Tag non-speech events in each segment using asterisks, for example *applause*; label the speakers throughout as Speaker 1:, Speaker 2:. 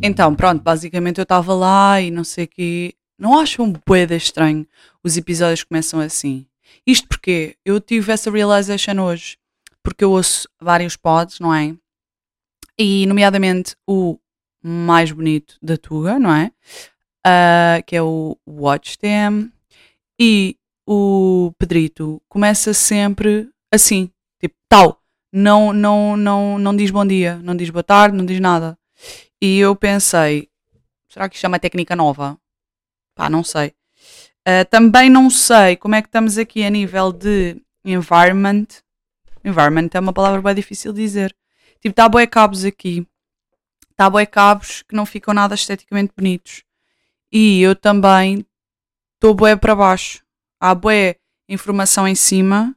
Speaker 1: Então, pronto, basicamente eu estava lá e não sei o quê. Não acham boeda estranho os episódios começam assim? Isto porque eu tive essa realization hoje, porque eu ouço vários pods, não é? E, nomeadamente, o mais bonito da Tuga, não é? Uh, que é o Watch Them. E o Pedrito começa sempre assim, tipo, tal. Não, não, não, não diz bom dia, não diz boa tarde, não diz nada. E eu pensei, será que isto é uma técnica nova? Pá, não sei. Uh, também não sei como é que estamos aqui a nível de environment. Environment é uma palavra bem difícil de dizer. Tipo, está boé cabos aqui. Está boé cabos que não ficam nada esteticamente bonitos. E eu também estou boé para baixo. Há boé informação em cima.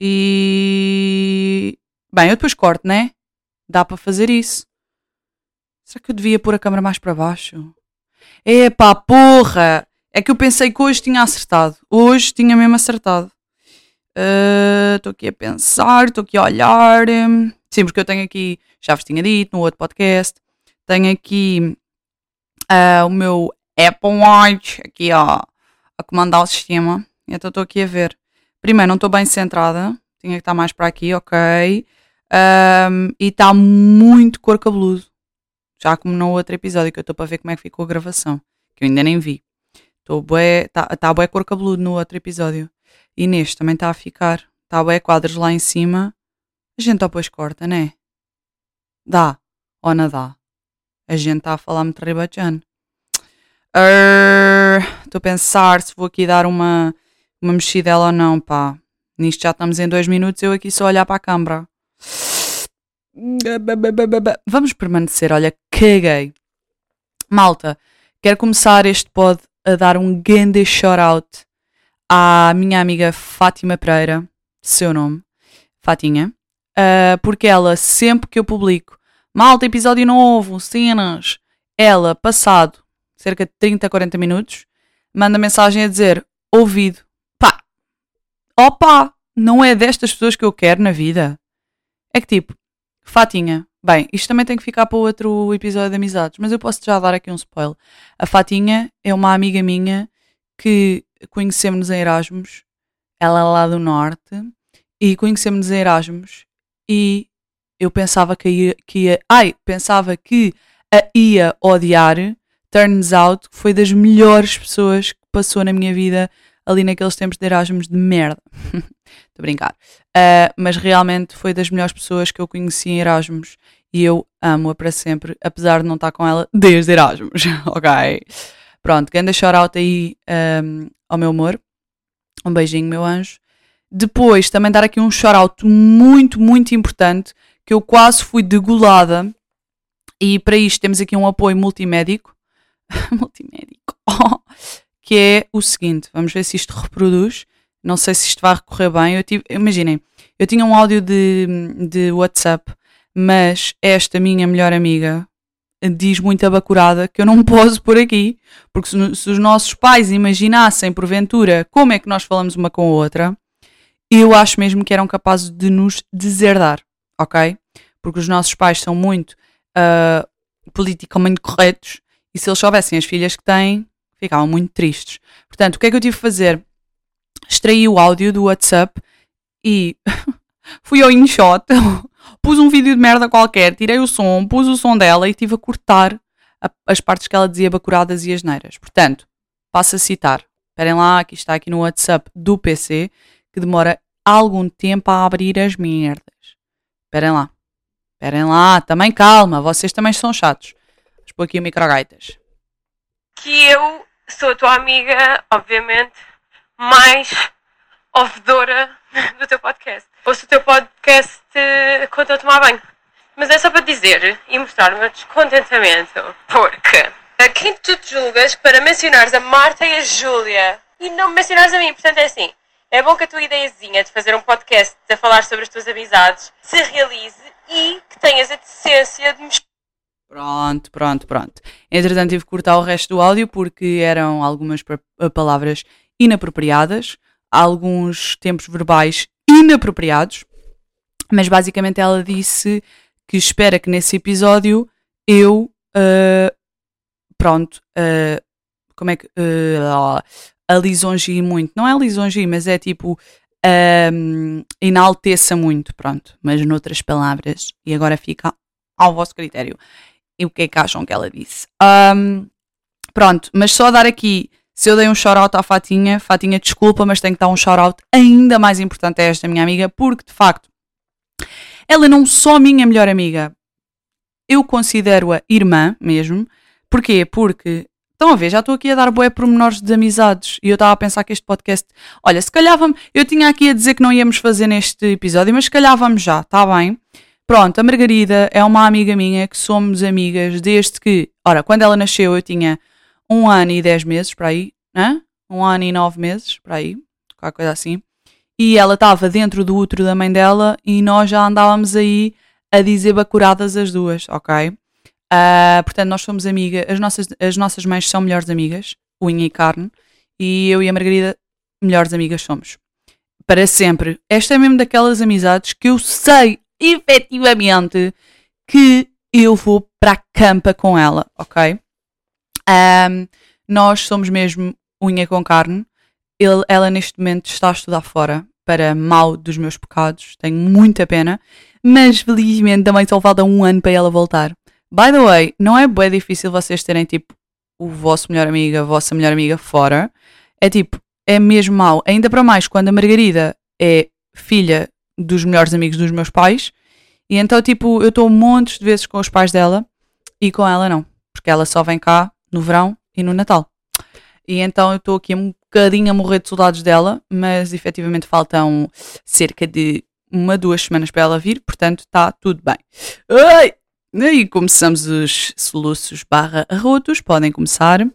Speaker 1: E. Bem, eu depois corto, né? Dá para fazer isso. Será que eu devia pôr a câmera mais para baixo? Epá, porra! É que eu pensei que hoje tinha acertado. Hoje tinha mesmo acertado. Estou uh, aqui a pensar, estou aqui a olhar. Sim, porque eu tenho aqui, já vos tinha dito no outro podcast, tenho aqui uh, o meu Apple Watch aqui ó, a comandar o sistema. Então estou aqui a ver. Primeiro, não estou bem centrada. Tinha que estar mais para aqui, ok. Um, e está muito cor cabeludo. Já como no outro episódio, que eu estou para ver como é que ficou a gravação. Que eu ainda nem vi. Estou bué, está tá bué cor cabeludo no outro episódio. E neste também está a ficar. Está bué quadros lá em cima. A gente depois corta, né? Dá. Ou não dá? A gente está a falar muito ribachano. Estou a pensar se vou aqui dar uma, uma mexidela ou não, pá. Nisto já estamos em dois minutos, eu aqui só olhar para a câmara. Vamos permanecer, olha, caguei. Malta, quero começar este pod a dar um grande shout-out à minha amiga Fátima Pereira, seu nome, Fatinha, uh, porque ela, sempre que eu publico, malta, episódio novo, cenas, ela, passado cerca de 30, 40 minutos, manda mensagem a dizer, ouvido, pá, opa, não é destas pessoas que eu quero na vida. É que tipo, Fatinha, Bem, isto também tem que ficar para outro episódio de amizades, mas eu posso já dar aqui um spoiler. A Fatinha é uma amiga minha que conhecemos em Erasmus, ela é lá do Norte, e conhecemos em Erasmus, e eu pensava que ia, que ia ai, pensava que a ia odiar, turns out foi das melhores pessoas que passou na minha vida ali naqueles tempos de Erasmus de merda. *laughs* Estou a brincar. Uh, mas realmente foi das melhores pessoas que eu conheci em Erasmus e eu amo-a para sempre, apesar de não estar com ela desde Erasmus, *laughs* ok? Pronto, grande shout-out aí um, ao meu amor. Um beijinho, meu anjo. Depois, também dar aqui um shout-out muito, muito importante, que eu quase fui degolada. E para isto temos aqui um apoio multimédico. *laughs* multimédico. Que é o seguinte, vamos ver se isto reproduz. Não sei se isto vai recorrer bem. Eu tive, imaginem, eu tinha um áudio de, de WhatsApp mas esta minha melhor amiga diz muito abacurada que eu não *laughs* posso por aqui, porque se, se, os nossos pais imaginassem porventura como é que nós falamos uma com a outra, eu acho mesmo que eram capazes de nos deserdar, ok? Porque os nossos pais são muito uh, politicamente corretos e se eles soubessem as filhas que têm, ficavam muito tristes. Portanto, o que é que eu tive que fazer? Extraí o áudio do WhatsApp e *laughs* fui ao InShot *laughs* pus um vídeo de merda qualquer, tirei o som, pus o som dela e estive a cortar a, as partes que ela dizia bacuradas e asneiras. Portanto, passo a citar. Esperem lá, aqui está aqui no WhatsApp do PC, que demora algum tempo a abrir as merdas. Esperem lá. Esperem lá, também calma, vocês também são chatos. Vamos pôr aqui o microgaitas.
Speaker 2: Que eu sou a tua amiga, obviamente, mais ouvedora do teu podcast. Ouço o teu podcast uh, quando eu a tomar banho. Mas é só para dizer e mostrar o meu descontentamento. Porque a quem tu te julgas para mencionares a Marta e a Júlia e não me mencionares a mim. Portanto, é assim. É bom que a tua ideiazinha de fazer um podcast a falar sobre as tuas amizades se realize e que tenhas a decência de me
Speaker 1: Pronto, pronto, pronto. Entretanto, tive que cortar o resto do áudio porque eram algumas palavras inapropriadas alguns tempos verbais inapropriados, mas basicamente ela disse que espera que nesse episódio eu uh, pronto, uh, como é que. Uh, a muito. Não é lisongie, mas é tipo. Um, enalteça muito, pronto. Mas noutras palavras. E agora fica ao vosso critério. E o que é que acham que ela disse? Um, pronto, mas só dar aqui. Se eu dei um shout-out à Fatinha, Fatinha, desculpa, mas tenho que dar um shout-out ainda mais importante a esta minha amiga, porque de facto ela não só minha melhor amiga, eu considero-a irmã mesmo. Porquê? Porque Estão a ver, já estou aqui a dar boé pormenores de amizades e eu estava a pensar que este podcast. Olha, se calhar vamos. Eu tinha aqui a dizer que não íamos fazer neste episódio, mas se calhar vamos já, está bem? Pronto, a Margarida é uma amiga minha que somos amigas desde que. Ora, quando ela nasceu eu tinha um ano e dez meses, para aí, né? Um ano e nove meses, para aí, qualquer coisa assim. E ela estava dentro do útero da mãe dela e nós já andávamos aí a dizer bacuradas as duas, ok? Uh, portanto, nós somos amigas, as nossas, as nossas mães são melhores amigas, unha e carne, e eu e a Margarida, melhores amigas somos. Para sempre. Esta é mesmo daquelas amizades que eu sei efetivamente que eu vou para a campa com ela, ok? Um, nós somos mesmo unha com carne. Ele, ela neste momento está a estudar fora para mal dos meus pecados. Tenho muita pena, mas felizmente também só falta um ano para ela voltar. By the way, não é bem difícil vocês terem tipo o vosso melhor amigo, a vossa melhor amiga fora. É tipo, é mesmo mau. Ainda para mais quando a Margarida é filha dos melhores amigos dos meus pais. E então, tipo, eu estou montes de vezes com os pais dela e com ela não. Porque ela só vem cá no verão e no Natal. E então eu estou aqui um bocadinho a morrer de saudades dela, mas efetivamente faltam cerca de uma, duas semanas para ela vir, portanto está tudo bem. Ai! E começamos os soluços barra arrotos, podem começar.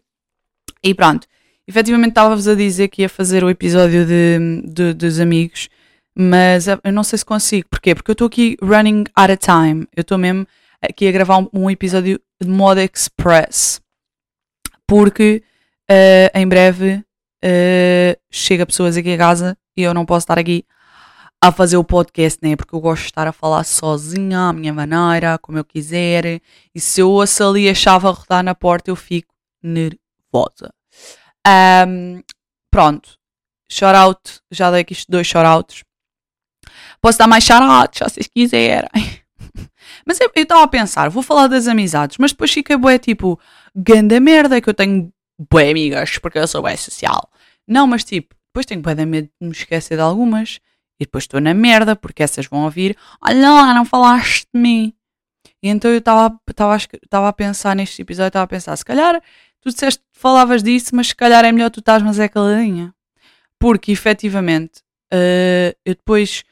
Speaker 1: E pronto, efetivamente estava-vos a dizer que ia fazer o episódio de, de, dos amigos, mas eu não sei se consigo. Porquê? Porque eu estou aqui running out of time. Eu estou mesmo aqui a gravar um, um, episódio de modo express. Porque uh, em breve uh, chega pessoas aqui a casa e eu não posso estar aqui a fazer o podcast, né? Porque eu gosto de estar a falar sozinha, à minha maneira, como eu quiser. E se eu ouço ali a chave a rodar na porta, eu fico nervosa. Um, pronto. Shout out. Já dei aqui dois shout outs. Posso dar mais shout se vocês quiserem. *laughs* Mas eu estava a pensar, vou falar das amizades, mas depois fica bué tipo, ganda merda que eu tenho bué amigas, porque eu sou bué social. Não, mas tipo, depois tenho bué de medo de me esquecer de algumas e depois estou na merda, porque essas vão ouvir: Olha lá, não falaste de mim. E então eu estava a pensar neste episódio, estava a pensar: se calhar tu disseste que falavas disso, mas se calhar é melhor tu estás, mas é caladinha. Porque efetivamente uh, eu depois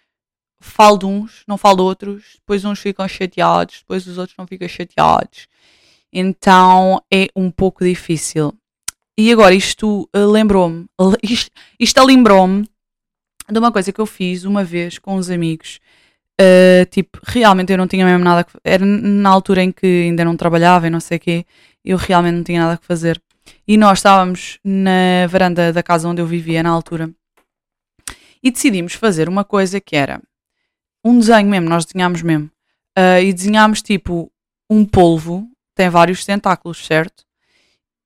Speaker 1: falo de uns, não falo de outros, depois uns ficam chateados, depois os outros não ficam chateados. Então é um pouco difícil. E agora isto uh, lembrou-me, *laughs* isto, isto lembrou-me de uma coisa que eu fiz uma vez com uns amigos. Uh, tipo, realmente eu não tinha mesmo nada que Era na altura em que ainda não trabalhava e não sei o quê. Eu realmente não tinha nada que fazer. E nós estávamos na varanda da casa onde eu vivia na altura. E decidimos fazer uma coisa que era um desenho mesmo, nós desenhámos mesmo. Uh, e desenhámos tipo um polvo, tem vários tentáculos, certo?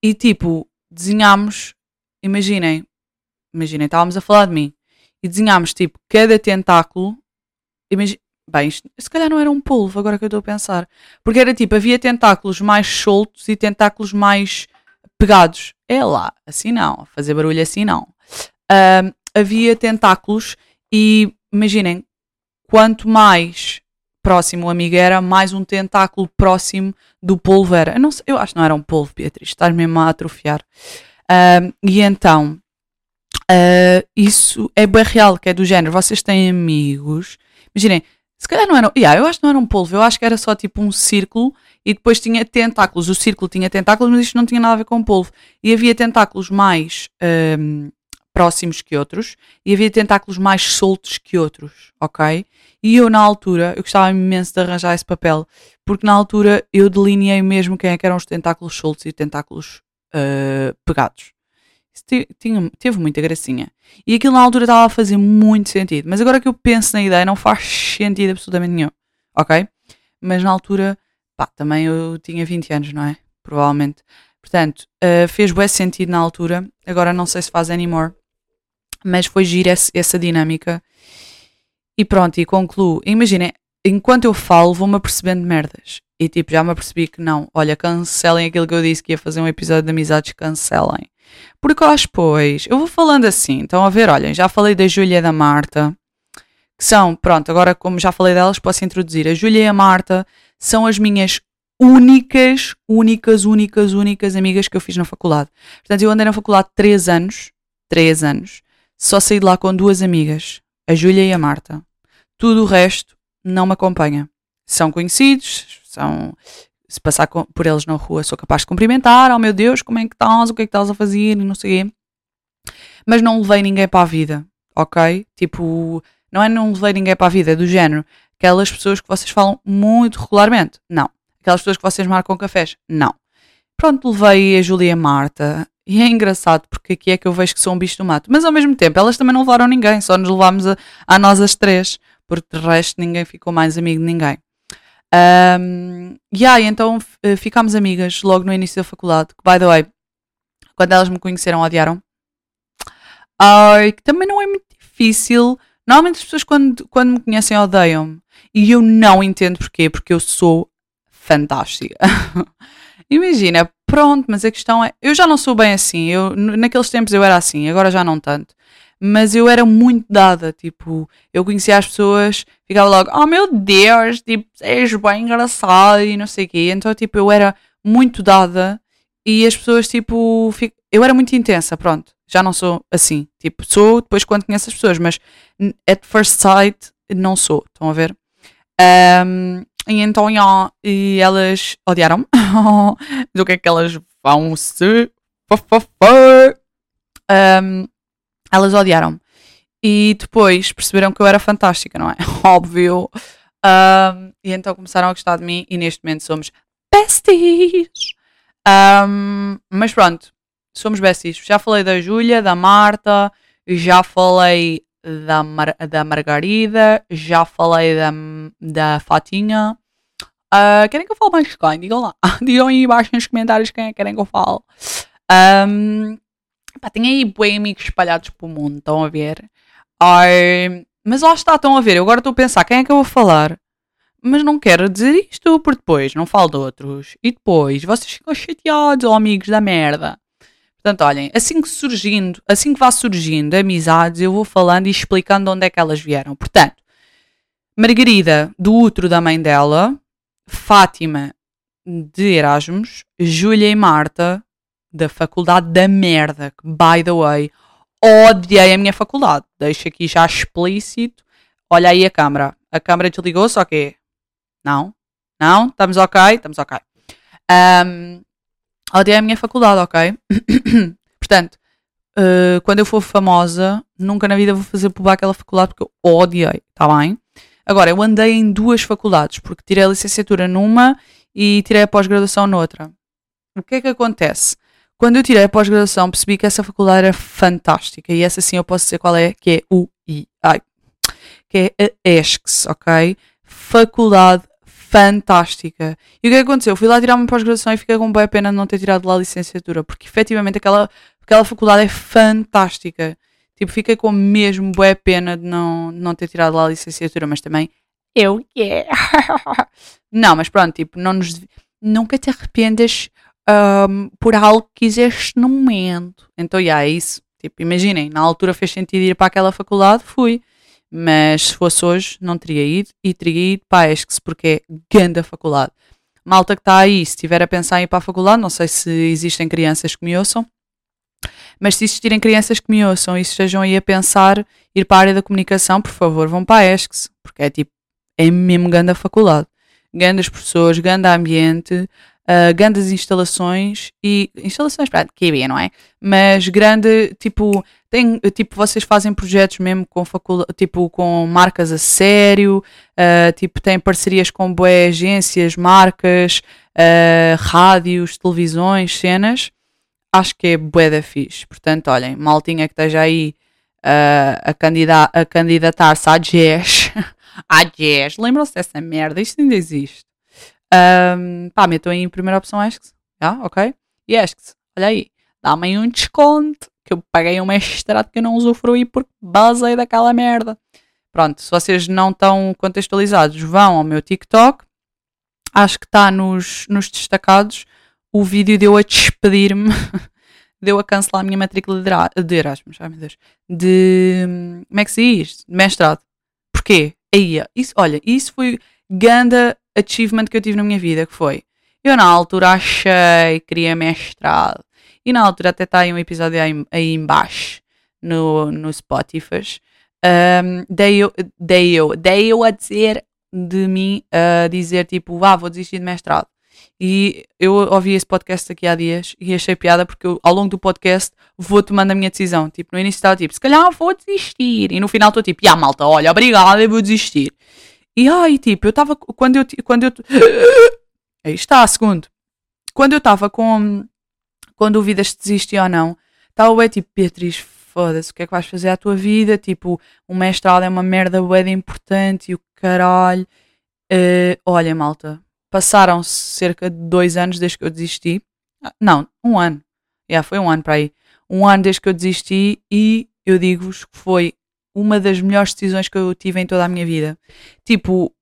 Speaker 1: E tipo, desenhámos, imaginem, imaginem, estávamos a falar de mim e desenhámos tipo cada tentáculo. Imagina, bem, isto, se calhar não era um polvo, agora que eu estou a pensar. Porque era tipo, havia tentáculos mais soltos e tentáculos mais pegados. É lá, assim não, fazer barulho assim não. Uh, havia tentáculos e imaginem, quanto mais próximo o amigo era, mais um tentáculo próximo do polvo era. Eu, não sei, eu acho que não era um polvo, Beatriz, estás mesmo a atrofiar. Uh, e então, Uh, isso é bem real, que é do género. Vocês têm amigos. Imaginem, se calhar não era. Yeah, eu acho que não era um polvo, eu acho que era só tipo um círculo e depois tinha tentáculos. O círculo tinha tentáculos, mas isto não tinha nada a ver com polvo. E havia tentáculos mais próximos que outros e havia tentáculos mais soltos que outros, ok? E eu, na altura, eu gostava imenso de arranjar esse papel, porque na altura eu delineei mesmo quem é que eram os tentáculos soltos e tentáculos uh, pegados tinha, teve muita gracinha. E aquilo na altura estava a fazer muito sentido. Mas agora que eu penso na ideia, não faz sentido absolutamente nenhum. Ok? Mas na altura pá, também eu tinha 20 anos, não é? Provavelmente. Portanto, uh, fez bem sentido na altura, agora não sei se faz anymore, mas foi gira essa dinâmica. E pronto, e concluo. Imaginem, enquanto eu falo, vou-me apercebendo merdas. E tipo, já me apercebi que não. Olha, cancelem aquilo que eu disse que ia fazer um episódio de amizades, cancelem. Porque acho, pois, eu vou falando assim. Estão a ver, olhem, já falei da Júlia e da Marta, que são, pronto, agora como já falei delas, posso introduzir. A Júlia e a Marta são as minhas únicas, únicas, únicas, únicas amigas que eu fiz na faculdade. Portanto, eu andei na faculdade 3 anos, 3 anos, só saí de lá com duas amigas, a Júlia e a Marta. Tudo o resto não me acompanha. São conhecidos, são. Se passar por eles na rua, sou capaz de cumprimentar. Oh meu Deus, como é que estás? O que é que estás a fazer? Não sei. Mas não levei ninguém para a vida, ok? Tipo, não é não levei ninguém para a vida, é do género. Aquelas pessoas que vocês falam muito regularmente, não. Aquelas pessoas que vocês marcam cafés, não. Pronto, levei a Júlia e a Marta. E é engraçado porque aqui é que eu vejo que sou um bicho do mato. Mas ao mesmo tempo, elas também não levaram ninguém, só nos levámos a, a nós as três porque de resto ninguém ficou mais amigo de ninguém. Um, e aí, então eh, ficámos amigas logo no início da faculdade, que by the way, quando elas me conheceram, odiaram. Ai, que também não é muito difícil. Normalmente as pessoas quando, quando me conhecem odeiam-me. E eu não entendo porquê, porque eu sou fantástica. *laughs* Imagina, pronto, mas a questão é, eu já não sou bem assim. Eu, naqueles tempos eu era assim, agora já não tanto mas eu era muito dada, tipo, eu conhecia as pessoas, ficava logo, oh meu Deus, tipo, és bem engraçado e não sei o quê, então, tipo, eu era muito dada e as pessoas, tipo, eu era muito intensa, pronto, já não sou assim, tipo, sou depois quando conheço as pessoas, mas at first sight não sou, estão a ver? Um, e então, yeah, e elas odiaram-me, *laughs* do que é que elas vão se... Um, elas odiaram-me. E depois perceberam que eu era fantástica, não é? *laughs* Óbvio. Um, e então começaram a gostar de mim e neste momento somos besties. Um, mas pronto, somos besties. Já falei da Júlia, da Marta, já falei da, Mar da Margarida, já falei da, da Fatinha. Uh, querem que eu fale mais de quem? Digam lá. *laughs* Digam aí embaixo nos comentários quem é que querem que eu fale. Um, Pá, tem aí bem amigos espalhados pelo mundo, estão a ver? Ai, mas lá está, estão a ver. Eu agora estou a pensar quem é que eu vou falar. Mas não quero dizer isto, porque depois não falo de outros. E depois vocês ficam chateados, oh, amigos da merda. Portanto, olhem, assim que surgindo, assim que vá surgindo amizades, eu vou falando e explicando de onde é que elas vieram. Portanto, Margarida, do útero da mãe dela, Fátima, de Erasmus, Júlia e Marta, da faculdade da merda, que, by the way, odiei a minha faculdade. Deixo aqui já explícito. Olha aí a câmara. A câmara desligou-se, ok? Não? Não? Estamos ok? Estamos ok. Um, odiei a minha faculdade, ok? *clears throat* Portanto, uh, quando eu for famosa, nunca na vida vou fazer pular aquela faculdade porque eu odiei, está bem? Agora, eu andei em duas faculdades, porque tirei a licenciatura numa e tirei a pós-graduação noutra. O que é que acontece? Quando eu tirei a pós-graduação, percebi que essa faculdade era fantástica e essa sim eu posso dizer qual é, que é o I, ai, que é a ESCS, ok? Faculdade fantástica. E o que aconteceu? Eu fui lá tirar uma pós-graduação e fiquei com boa pena de não ter tirado lá a licenciatura, porque efetivamente aquela, aquela faculdade é fantástica. Tipo, fiquei com mesmo boa pena de não, não ter tirado lá a licenciatura, mas também eu yeah. *laughs* não, mas pronto, tipo, não nos, nunca te arrependas um, por algo que quiseste no momento. Então, já, yeah, é isso. Tipo, imaginem, na altura fez sentido ir para aquela faculdade, fui. Mas se fosse hoje, não teria ido e teria ido para a ESCS, porque é grande a faculdade. Malta que está aí, se estiver a pensar em ir para a faculdade, não sei se existem crianças que me ouçam, mas se existirem crianças que me ouçam e estejam aí a pensar ir para a área da comunicação, por favor, vão para a ESCS, porque é tipo, é mesmo grande a faculdade. Grandes professores, grande ambiente, uh, grandes instalações e instalações para QB, não é? Mas grande, tipo, tem, tipo, vocês fazem projetos mesmo com facul tipo, com marcas a sério, uh, tipo, têm parcerias com boas agências, marcas, uh, rádios, televisões, cenas. Acho que é bué da fixe. Portanto, olhem, maltinha que esteja aí a, candida a candidatar-se à Jazz. *laughs* à Jazz. Lembram-se dessa merda? Isto ainda existe. Um, pá, metam aí em primeira opção Esques. Ah, ok? E Esques, olha aí, dá-me um desconto que eu paguei um mestrado que eu não usufruí porque basei daquela merda. Pronto, se vocês não estão contextualizados, vão ao meu TikTok. Acho que está nos, nos destacados o vídeo de eu a despedir-me, *laughs* de eu a cancelar a minha matrícula de, de Erasmus. Ai meu Deus. De. Como é que se diz? De mestrado. Porquê? Aí, isso, olha, isso foi ganda achievement que eu tive na minha vida, que foi. Eu na altura achei, queria mestrado. E na altura até está aí um episódio aí, aí embaixo no, no Spotify. Um, dei, eu, dei, eu, dei eu a dizer de mim, a dizer tipo, ah, vou desistir de mestrado. E eu ouvi esse podcast aqui há dias e achei piada porque eu, ao longo do podcast vou tomando a minha decisão. Tipo, no início estava tipo, se calhar vou desistir. E no final estou tipo, ah, malta, olha, obrigada, eu vou desistir. E ai, tipo, eu estava, quando eu, quando eu, aí está, segundo. Quando eu estava com, com dúvidas se desistir ou não, estava bem tipo, Beatriz, foda-se, o que é que vais fazer à tua vida? Tipo, um mestrado é uma merda bué importante e o caralho. Uh, olha, malta, passaram-se cerca de dois anos desde que eu desisti. Ah, não, um ano. Já, yeah, foi um ano para aí. Um ano desde que eu desisti e eu digo-vos que foi uma das melhores decisões que eu tive em toda a minha vida. Tipo,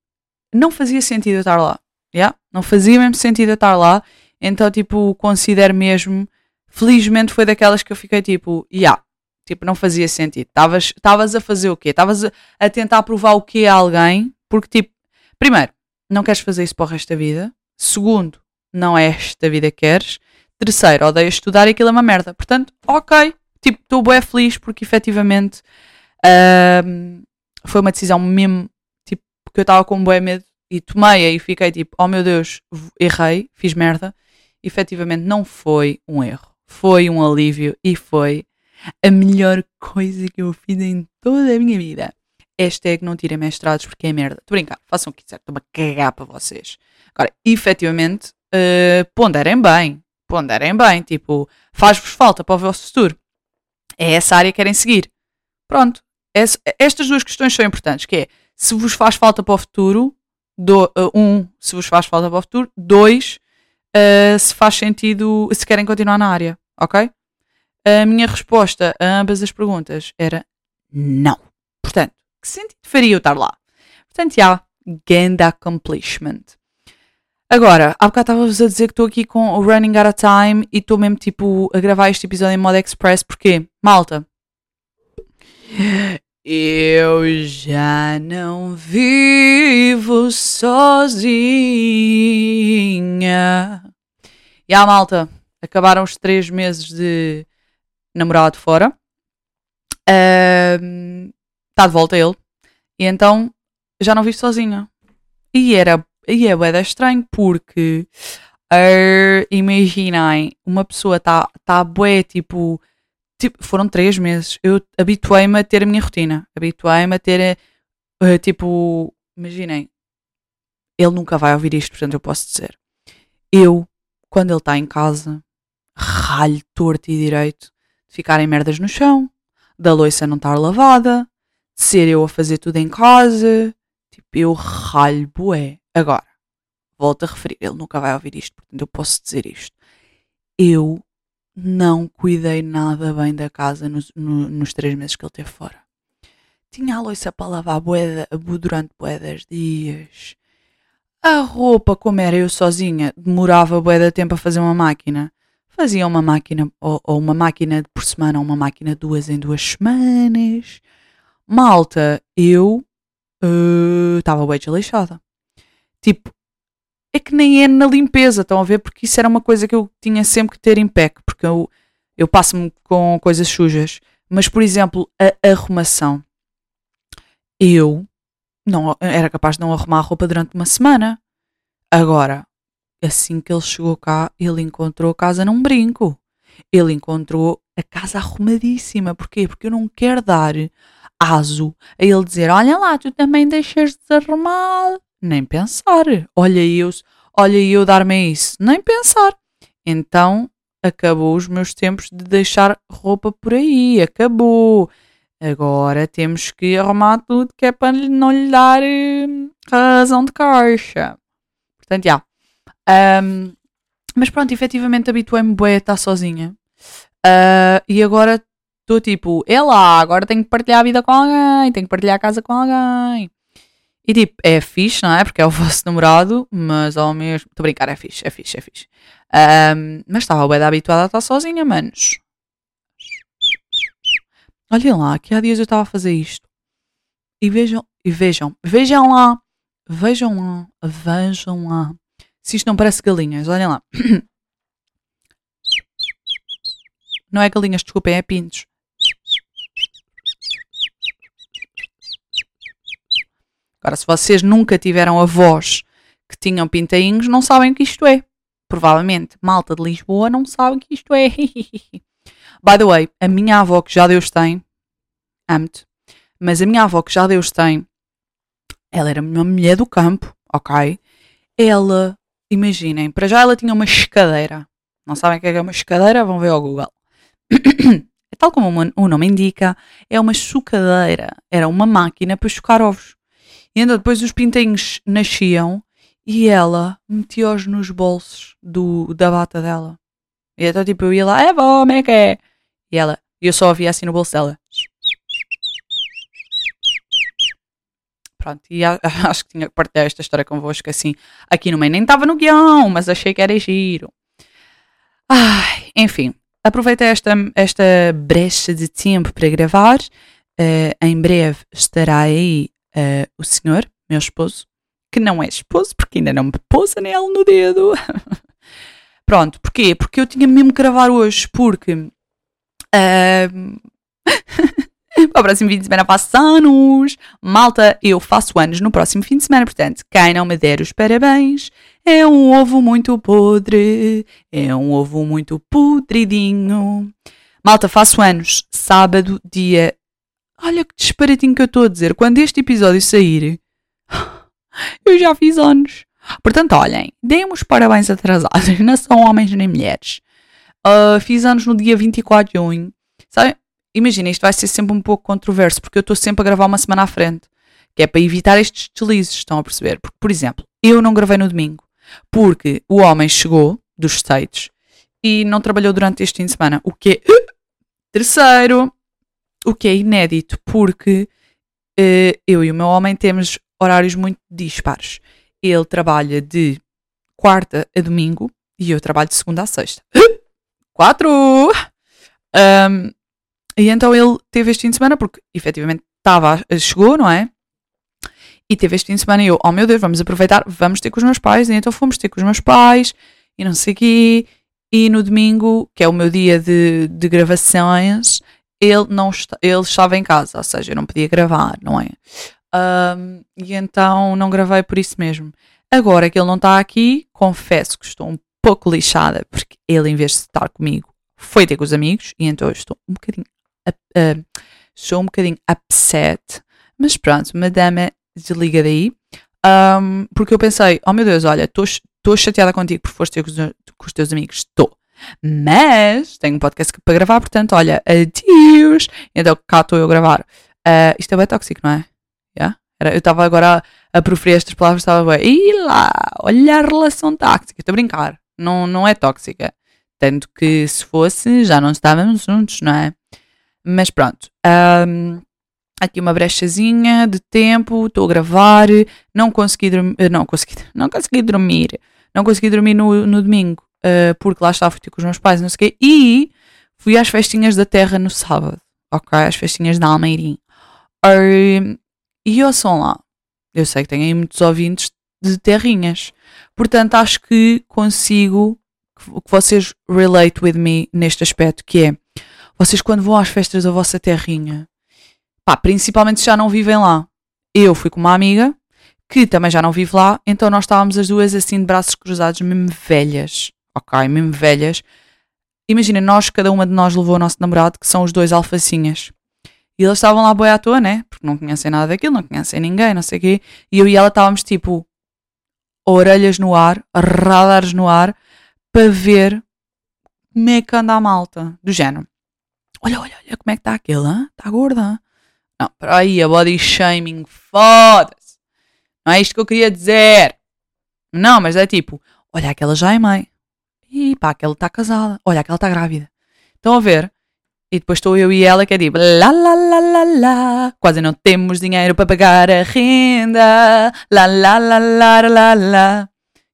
Speaker 1: não fazia sentido eu estar lá. Yeah? Não fazia mesmo sentido eu estar lá. Então, tipo, considero mesmo. Felizmente foi daquelas que eu fiquei tipo, yeah, tipo, não fazia sentido. Estavas a fazer o quê? Estavas a, a tentar provar o quê a alguém? Porque, tipo, primeiro, não queres fazer isso para o resto da vida. Segundo, não é esta vida que queres. Terceiro, odeias estudar e aquilo é uma merda. Portanto, ok, tipo, estou bem feliz porque efetivamente uh, foi uma decisão mesmo, tipo, porque eu estava com um bom medo e tomei-a e fiquei tipo, oh meu Deus, errei, fiz merda. Efetivamente não foi um erro, foi um alívio e foi a melhor coisa que eu fiz em toda a minha vida. Hashtag não tirem mestrados porque é merda. Estou a brincar, façam o que quiser, estou-me a cagar para vocês. Agora, efetivamente, uh, ponderem bem. Ponderem bem, tipo, faz-vos falta para o vosso futuro. É essa área que querem seguir. Pronto. Es, estas duas questões são importantes, que é, se vos faz falta para o futuro, do, uh, um, se vos faz falta para o futuro, dois, uh, se faz sentido, se querem continuar na área, ok? A minha resposta a ambas as perguntas era não. Portanto, que sentido faria eu estar lá? Portanto, já, yeah, accomplishment. Agora, há bocado estava-vos a dizer que estou aqui com o Running Out of Time e estou mesmo tipo a gravar este episódio em modo express porque, malta, eu já não vivo sozinha. E a malta, acabaram os três meses de namorado fora. Uh, está de volta ele. E então já não vive sozinha. E era e é bué estranho porque uh, imaginem, uma pessoa está tá bué tipo, tipo, foram três meses. Eu habituei-me a ter a minha rotina. Habituei-me a ter uh, tipo, imaginem, ele nunca vai ouvir isto, portanto eu posso dizer. Eu, quando ele está em casa, ralho torto e direito de ficarem merdas no chão, da louça não estar lavada, ser eu a fazer tudo em casa. Tipo, eu ralho bué. Agora, volto a referir, ele nunca vai ouvir isto, portanto eu posso dizer isto. Eu não cuidei nada bem da casa nos, no, nos três meses que ele esteve fora. Tinha a louça para lavar bué, durante bué das dias. A roupa, como era eu sozinha, demorava bué tempo a fazer uma máquina. Fazia uma máquina, ou, ou uma máquina por semana, ou uma máquina duas em duas semanas. Malta, eu estava uh, bem desleixada. Tipo, é que nem é na limpeza, estão a ver? Porque isso era uma coisa que eu tinha sempre que ter em pack, porque eu, eu passo-me com coisas sujas. Mas, por exemplo, a arrumação. Eu não era capaz de não arrumar a roupa durante uma semana. Agora, assim que ele chegou cá, ele encontrou a casa num brinco. Ele encontrou a casa arrumadíssima. Porquê? Porque eu não quero dar aso a ele dizer: Olha lá, tu também deixas desarrumado. Nem pensar. Olha eu, olha eu dar-me isso. Nem pensar. Então acabou os meus tempos de deixar roupa por aí. Acabou. Agora temos que arrumar tudo que é para não lhe dar hum, razão de caixa. Portanto, já. Um, mas pronto, efetivamente habituei-me a estar sozinha. Uh, e agora estou tipo, é lá, agora tenho que partilhar a vida com alguém, tenho que partilhar a casa com alguém. E tipo, é fixe, não é? Porque é o *laughs* vosso namorado, mas ao mesmo. Estou a brincar, é fixe, é fixe, é fixe. Um, mas estava bem habituada a estar sozinha, manos. Olhem lá, que há dias eu estava a fazer isto. E vejam, e vejam, vejam lá, vejam lá, vejam lá. Se isto não parece galinhas, olhem lá. *coughs* Não é galinhas, desculpem, é pintos. Agora, se vocês nunca tiveram avós que tinham pintainhos, não sabem o que isto é. Provavelmente, malta de Lisboa não sabe o que isto é. *laughs* By the way, a minha avó que já Deus tem, amo-te, mas a minha avó que já Deus tem, ela era uma mulher do campo, ok? Ela, imaginem, para já ela tinha uma escadeira. Não sabem o que é uma escadeira? Vão ver ao Google. *coughs* É tal como o nome indica, é uma chocadeira. Era uma máquina para chocar ovos. E então depois os pintinhos nasciam e ela metia-os nos bolsos do, da bata dela. E então tipo eu ia lá, é bom, como é que é? E ela, e eu só ouvia assim no bolso dela. Pronto, e *laughs* acho que tinha que partilhar esta história convosco assim, aqui no meio. Nem estava no guião, mas achei que era giro. Ai, enfim, aproveitei esta, esta brecha de tempo para gravar. Uh, em breve estará aí uh, o senhor, meu esposo, que não é esposo, porque ainda não me pôs anel no dedo. *laughs* Pronto, porquê? Porque eu tinha mesmo que gravar hoje, porque. Uh, *laughs* para o próximo fim de semana faço anos. Malta, eu faço anos no próximo fim de semana, portanto, quem não me der os parabéns é um ovo muito podre, é um ovo muito podridinho. Malta, faço anos sábado, dia Olha que disparatinho que eu estou a dizer. Quando este episódio sair, *gasps* eu já fiz anos. Portanto, olhem, deem-me os parabéns atrasados. *laughs* Não são homens nem mulheres. Uh, fiz anos no dia 24 de junho. Sabem? Imagina, isto vai ser sempre um pouco controverso, porque eu estou sempre a gravar uma semana à frente. Que é para evitar estes deslizes, estão a perceber? Porque, por exemplo, eu não gravei no domingo. Porque o homem chegou dos States e não trabalhou durante este fim de semana. O que é. Terceiro, o que é inédito, porque uh, eu e o meu homem temos horários muito dispares. Ele trabalha de quarta a domingo e eu trabalho de segunda a sexta. *gasps* Quatro! Um, e então ele teve este fim de semana, porque efetivamente estava, chegou, não é? E teve este fim de semana e eu, oh meu Deus, vamos aproveitar, vamos ter com os meus pais. E então fomos ter com os meus pais e não sei o quê. E no domingo, que é o meu dia de, de gravações, ele, não está, ele estava em casa, ou seja, eu não podia gravar, não é? Um, e então não gravei por isso mesmo. Agora que ele não está aqui, confesso que estou um pouco lixada, porque ele, em vez de estar comigo, foi ter com os amigos, e então eu estou um bocadinho. Uh, estou um bocadinho upset. Mas pronto, madame, desliga daí. Um, porque eu pensei, oh meu Deus, olha, estou chateada contigo por foste ter com os, com os teus amigos. Estou. Mas tenho um podcast para gravar, portanto, olha, adeus. Então cá estou eu a gravar. Uh, isto é bem tóxico, não é? Yeah? Eu estava agora a, a proferir estas palavras, estava bem. E lá, olha a relação tóxica. Estou a brincar. Não, não é tóxica. Tanto que se fosse, já não estávamos juntos, não é? Mas pronto. Um, aqui uma brechazinha de tempo, estou a gravar, não consegui dormir, não consegui, não consegui dormir, não consegui dormir no, no domingo, uh, porque lá estava fui com os meus pais, não sei o quê, e fui às festinhas da terra no sábado, ok? Às festinhas da Almeirim. E eu sou lá. Eu sei que tenho aí muitos ouvintes de terrinhas. Portanto, acho que consigo que vocês relate with me neste aspecto, que é vocês quando vão às festas da vossa terrinha, pá, principalmente se já não vivem lá. Eu fui com uma amiga que também já não vive lá, então nós estávamos as duas assim de braços cruzados, mesmo velhas ok, mesmo velhas. Imagina, nós, cada uma de nós levou o nosso namorado, que são os dois alfacinhas. E eles estavam lá boi à toa, né? Porque não conhecem nada daquilo, não conhecem ninguém, não sei o quê. E eu e ela estávamos tipo, orelhas no ar, radares no ar, para ver como é que anda a malta. Do género. Olha, olha, olha como é que está aquele, está gorda. Não, para aí, a body shaming, foda-se. Não é isto que eu queria dizer. Não, mas é tipo, olha, aquela já é mãe. E pá, aquela está casada. Olha, aquela está grávida. Estão a ver? E depois estou eu e ela que é tipo lá lá lá lá lá. Quase não temos dinheiro para pagar a renda. Lá lá lá lá lá lá.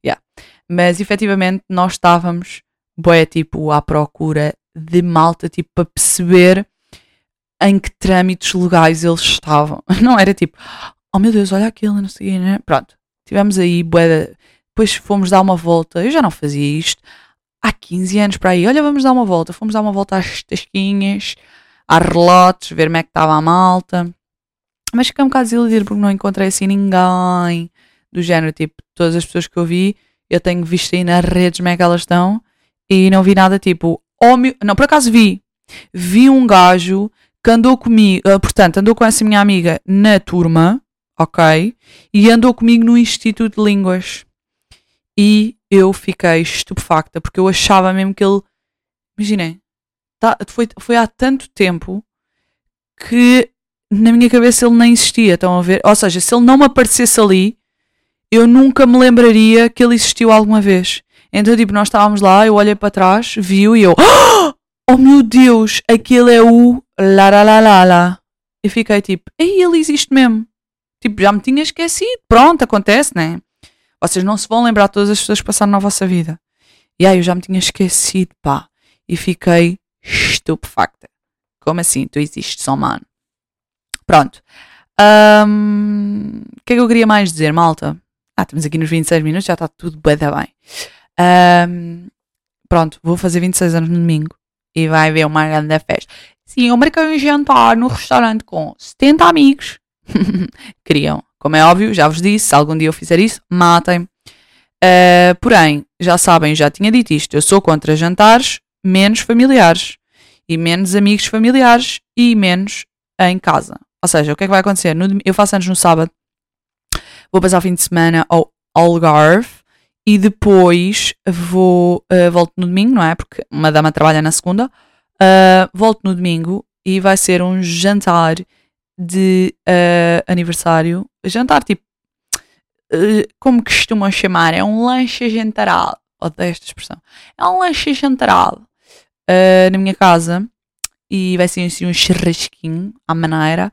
Speaker 1: Yeah. Mas efetivamente nós estávamos, boé, tipo, à procura de malta, tipo, para perceber em que trâmites legais eles estavam. *laughs* Não era tipo, oh meu Deus, olha aquilo, não sei, né? Pronto, tivemos aí, boé, depois fomos dar uma volta. Eu já não fazia isto há 15 anos para aí. Olha, vamos dar uma volta. Fomos dar uma volta às tasquinhas, às relotes, ver como é que estava a malta. Mas fiquei um bocado desiludido porque não encontrei assim ninguém do género. Tipo, todas as pessoas que eu vi, eu tenho visto aí nas redes como é que elas estão e não vi nada tipo. Oh. Não, por acaso vi. Vi um gajo que andou comigo, uh, portanto, andou com essa minha amiga na turma, ok? E andou comigo no Instituto de Línguas. E eu fiquei estupefacta, porque eu achava mesmo que ele. Imaginem, tá, foi, foi há tanto tempo que na minha cabeça ele nem existia, estão a ver? Ou seja, se ele não me aparecesse ali, eu nunca me lembraria que ele existiu alguma vez. Então, tipo, nós estávamos lá, eu olhei para trás, viu e eu, oh meu Deus, aquele é o Laralala. E fiquei tipo, ei, ele existe mesmo. Tipo, já me tinha esquecido. Pronto, acontece, né? Vocês não se vão lembrar de todas as pessoas que passaram na vossa vida. E aí eu já me tinha esquecido, pá. E fiquei estupefacta. Como assim? Tu existes só, mano. Pronto. Um, o que é que eu queria mais dizer, malta? Ah, estamos aqui nos 26 minutos, já está tudo bem, bem. Um, pronto, vou fazer 26 anos no domingo e vai haver uma grande festa. Sim, eu marquei um jantar no restaurante com 70 amigos. *laughs* Queriam como é óbvio, já vos disse, se algum dia eu fizer isso, matem. Uh, porém, já sabem, já tinha dito isto, eu sou contra jantares menos familiares e menos amigos familiares e menos em casa. Ou seja, o que é que vai acontecer? No, eu faço anos no sábado, vou passar o fim de semana ao Algarve e depois vou uh, volto no domingo, não é? Porque uma dama trabalha na segunda. Uh, volto no domingo e vai ser um jantar de uh, aniversário, jantar tipo, uh, como costumam chamar, é um lanche jantaral. Odeio esta expressão. É um lanche jantaral uh, na minha casa e vai ser assim um churrasquinho à maneira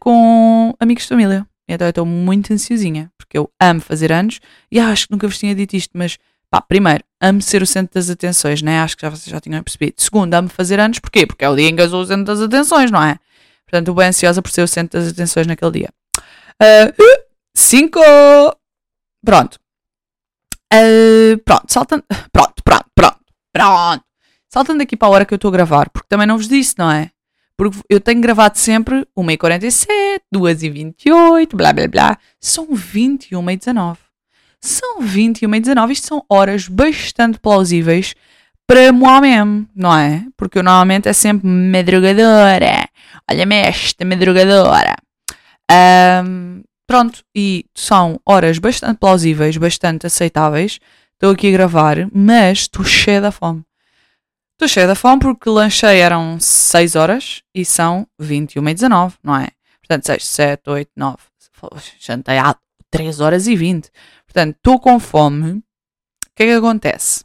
Speaker 1: com amigos de família. Então eu estou muito ansiosinha porque eu amo fazer anos e acho que nunca vos tinha dito isto, mas pá, primeiro, amo ser o centro das atenções, né? Acho que já vocês já tinham percebido. Segundo, amo fazer anos, porquê? Porque é o dia em que eu sou o centro das atenções, não é? Portanto, bem ansiosa por ser o centro das atenções naquele dia. Uh, cinco! Pronto. Uh, pronto, saltando. *laughs* Pronto, pronto, pronto, pronto. Saltando aqui para a hora que eu estou a gravar, porque também não vos disse, não é? Porque eu tenho gravado sempre 1h47, 2h28, blá blá blá. São 21h19. São 21h19. Isto são horas bastante plausíveis para Moamem, não é? Porque eu normalmente é sempre madrugadora. Olha-me esta madrugadora. Um, pronto, e são horas bastante plausíveis, bastante aceitáveis. Estou aqui a gravar, mas estou cheia da fome. Estou cheia da fome porque lanchei eram 6 horas e são 21 e 19, não é? Portanto, 6, 7, 8, 9. Jantei há 3 horas e 20. Portanto, estou com fome. O que é que acontece?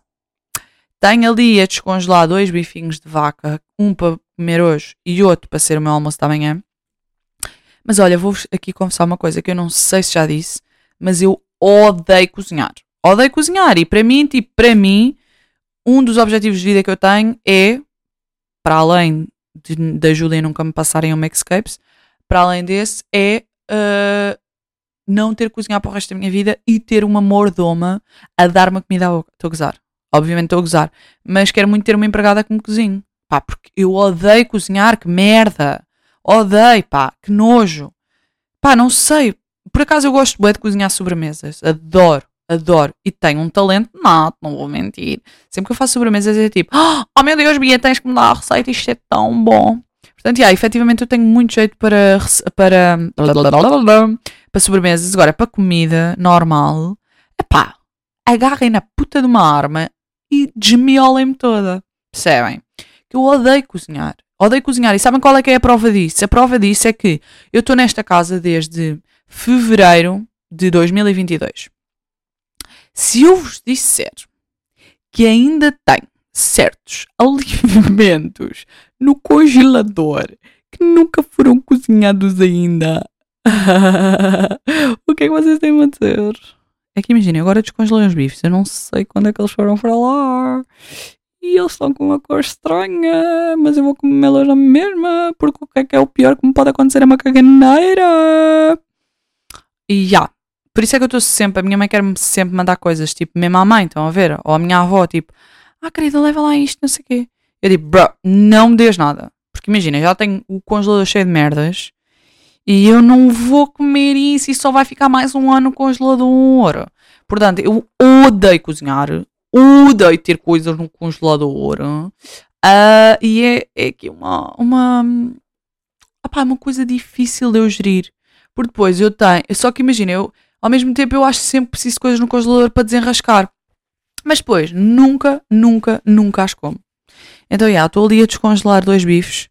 Speaker 1: Tenho ali a descongelar dois bifinhos de vaca, um para comer hoje e outro para ser o meu almoço da manhã. Mas olha, vou-vos aqui confessar uma coisa que eu não sei se já disse, mas eu odeio cozinhar. Odeio cozinhar e para mim, tipo, para mim, um dos objetivos de vida que eu tenho é, para além da Julia nunca me passarem um Maxcapes, para além desse, é uh, não ter que cozinhar para o resto da minha vida e ter uma mordoma a dar-me comida à boca. Estou a gozar. Obviamente estou a gozar. Mas quero muito ter uma empregada que me cozinhe. Pá, porque eu odeio cozinhar, que merda. Odeio, pá, que nojo. Pá, não sei. Por acaso eu gosto bem de cozinhar sobremesas. Adoro, adoro. E tenho um talento nato, não vou mentir. Sempre que eu faço sobremesas é tipo, oh meu Deus, Bia, tens que me dar a receita, isto é tão bom. Portanto, yeah, efetivamente eu tenho muito jeito para, para, para sobremesas. Agora, para comida normal, pá, agarrem na puta de uma arma e desmiolem-me toda. Percebem? Que eu odeio cozinhar. Odeio cozinhar. E sabem qual é que é a prova disso? A prova disso é que eu estou nesta casa desde fevereiro de 2022. Se eu vos disser que ainda tem certos *laughs* alimentos no congelador que nunca foram cozinhados ainda, *laughs* o que é que vocês têm a dizer? É que imaginem, agora descongelei os bifes, eu não sei quando é que eles foram para lá. E eles estão com uma cor estranha, mas eu vou comê-los na mesma, porque o que é que é o pior que me pode acontecer é uma caganeira. E já. Por isso é que eu estou sempre, a minha mãe quer-me sempre mandar coisas, tipo, mesmo à mãe, estão a ver? Ou a minha avó, tipo, ah querida, leva lá isto, não sei o quê. Eu digo, bro, não me des nada. Porque imagina, já tenho o congelador cheio de merdas e eu não vou comer isso e só vai ficar mais um ano no congelador. Portanto, eu odeio cozinhar, odeio ter coisas no congelador. Uh, e é, é aqui uma, uma, uma coisa difícil de eu gerir. Porque depois eu tenho. Só que imagina, eu ao mesmo tempo eu acho que sempre preciso de coisas no congelador para desenrascar. Mas depois, nunca, nunca, nunca as como. Então, já, yeah, estou ali a descongelar dois bifes.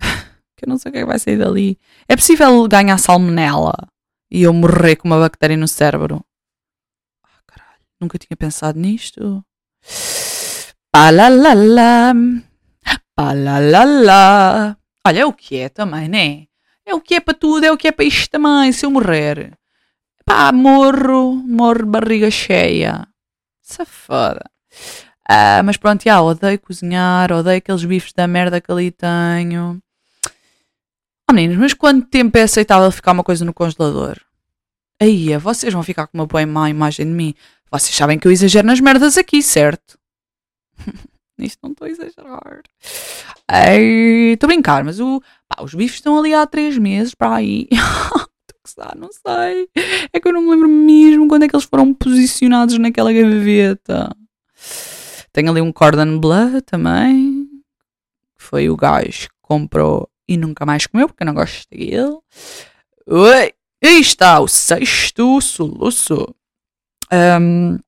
Speaker 1: *laughs* que eu não sei o que, é que vai sair dali. É possível ganhar salmonela e eu morrer com uma bactéria no cérebro. Nunca tinha pensado nisto. Palalala. Palalala. Olha, é o que é também, né? É o que é para tudo, é o que é para isto também, se eu morrer. Pá, morro, morro de barriga cheia. Safada. Ah, mas pronto, já, odeio cozinhar, odeio aqueles bifes da merda que ali tenho. Oh meninos, mas quanto tempo é aceitável ficar uma coisa no congelador? Aí, vocês vão ficar com uma boa má imagem de mim. Vocês sabem que eu exagero nas merdas aqui, certo? *laughs* Isto não estou a exagerar. Estou a brincar, mas o, pá, os bifes estão ali há três meses para aí. *laughs* Não sei. É que eu não me lembro mesmo quando é que eles foram posicionados naquela gaveta. Tenho ali um Cordon Bleu também. Foi o gajo que comprou e nunca mais comeu, porque eu não gosto dele. Oi! Aí está o sexto soluço. Um,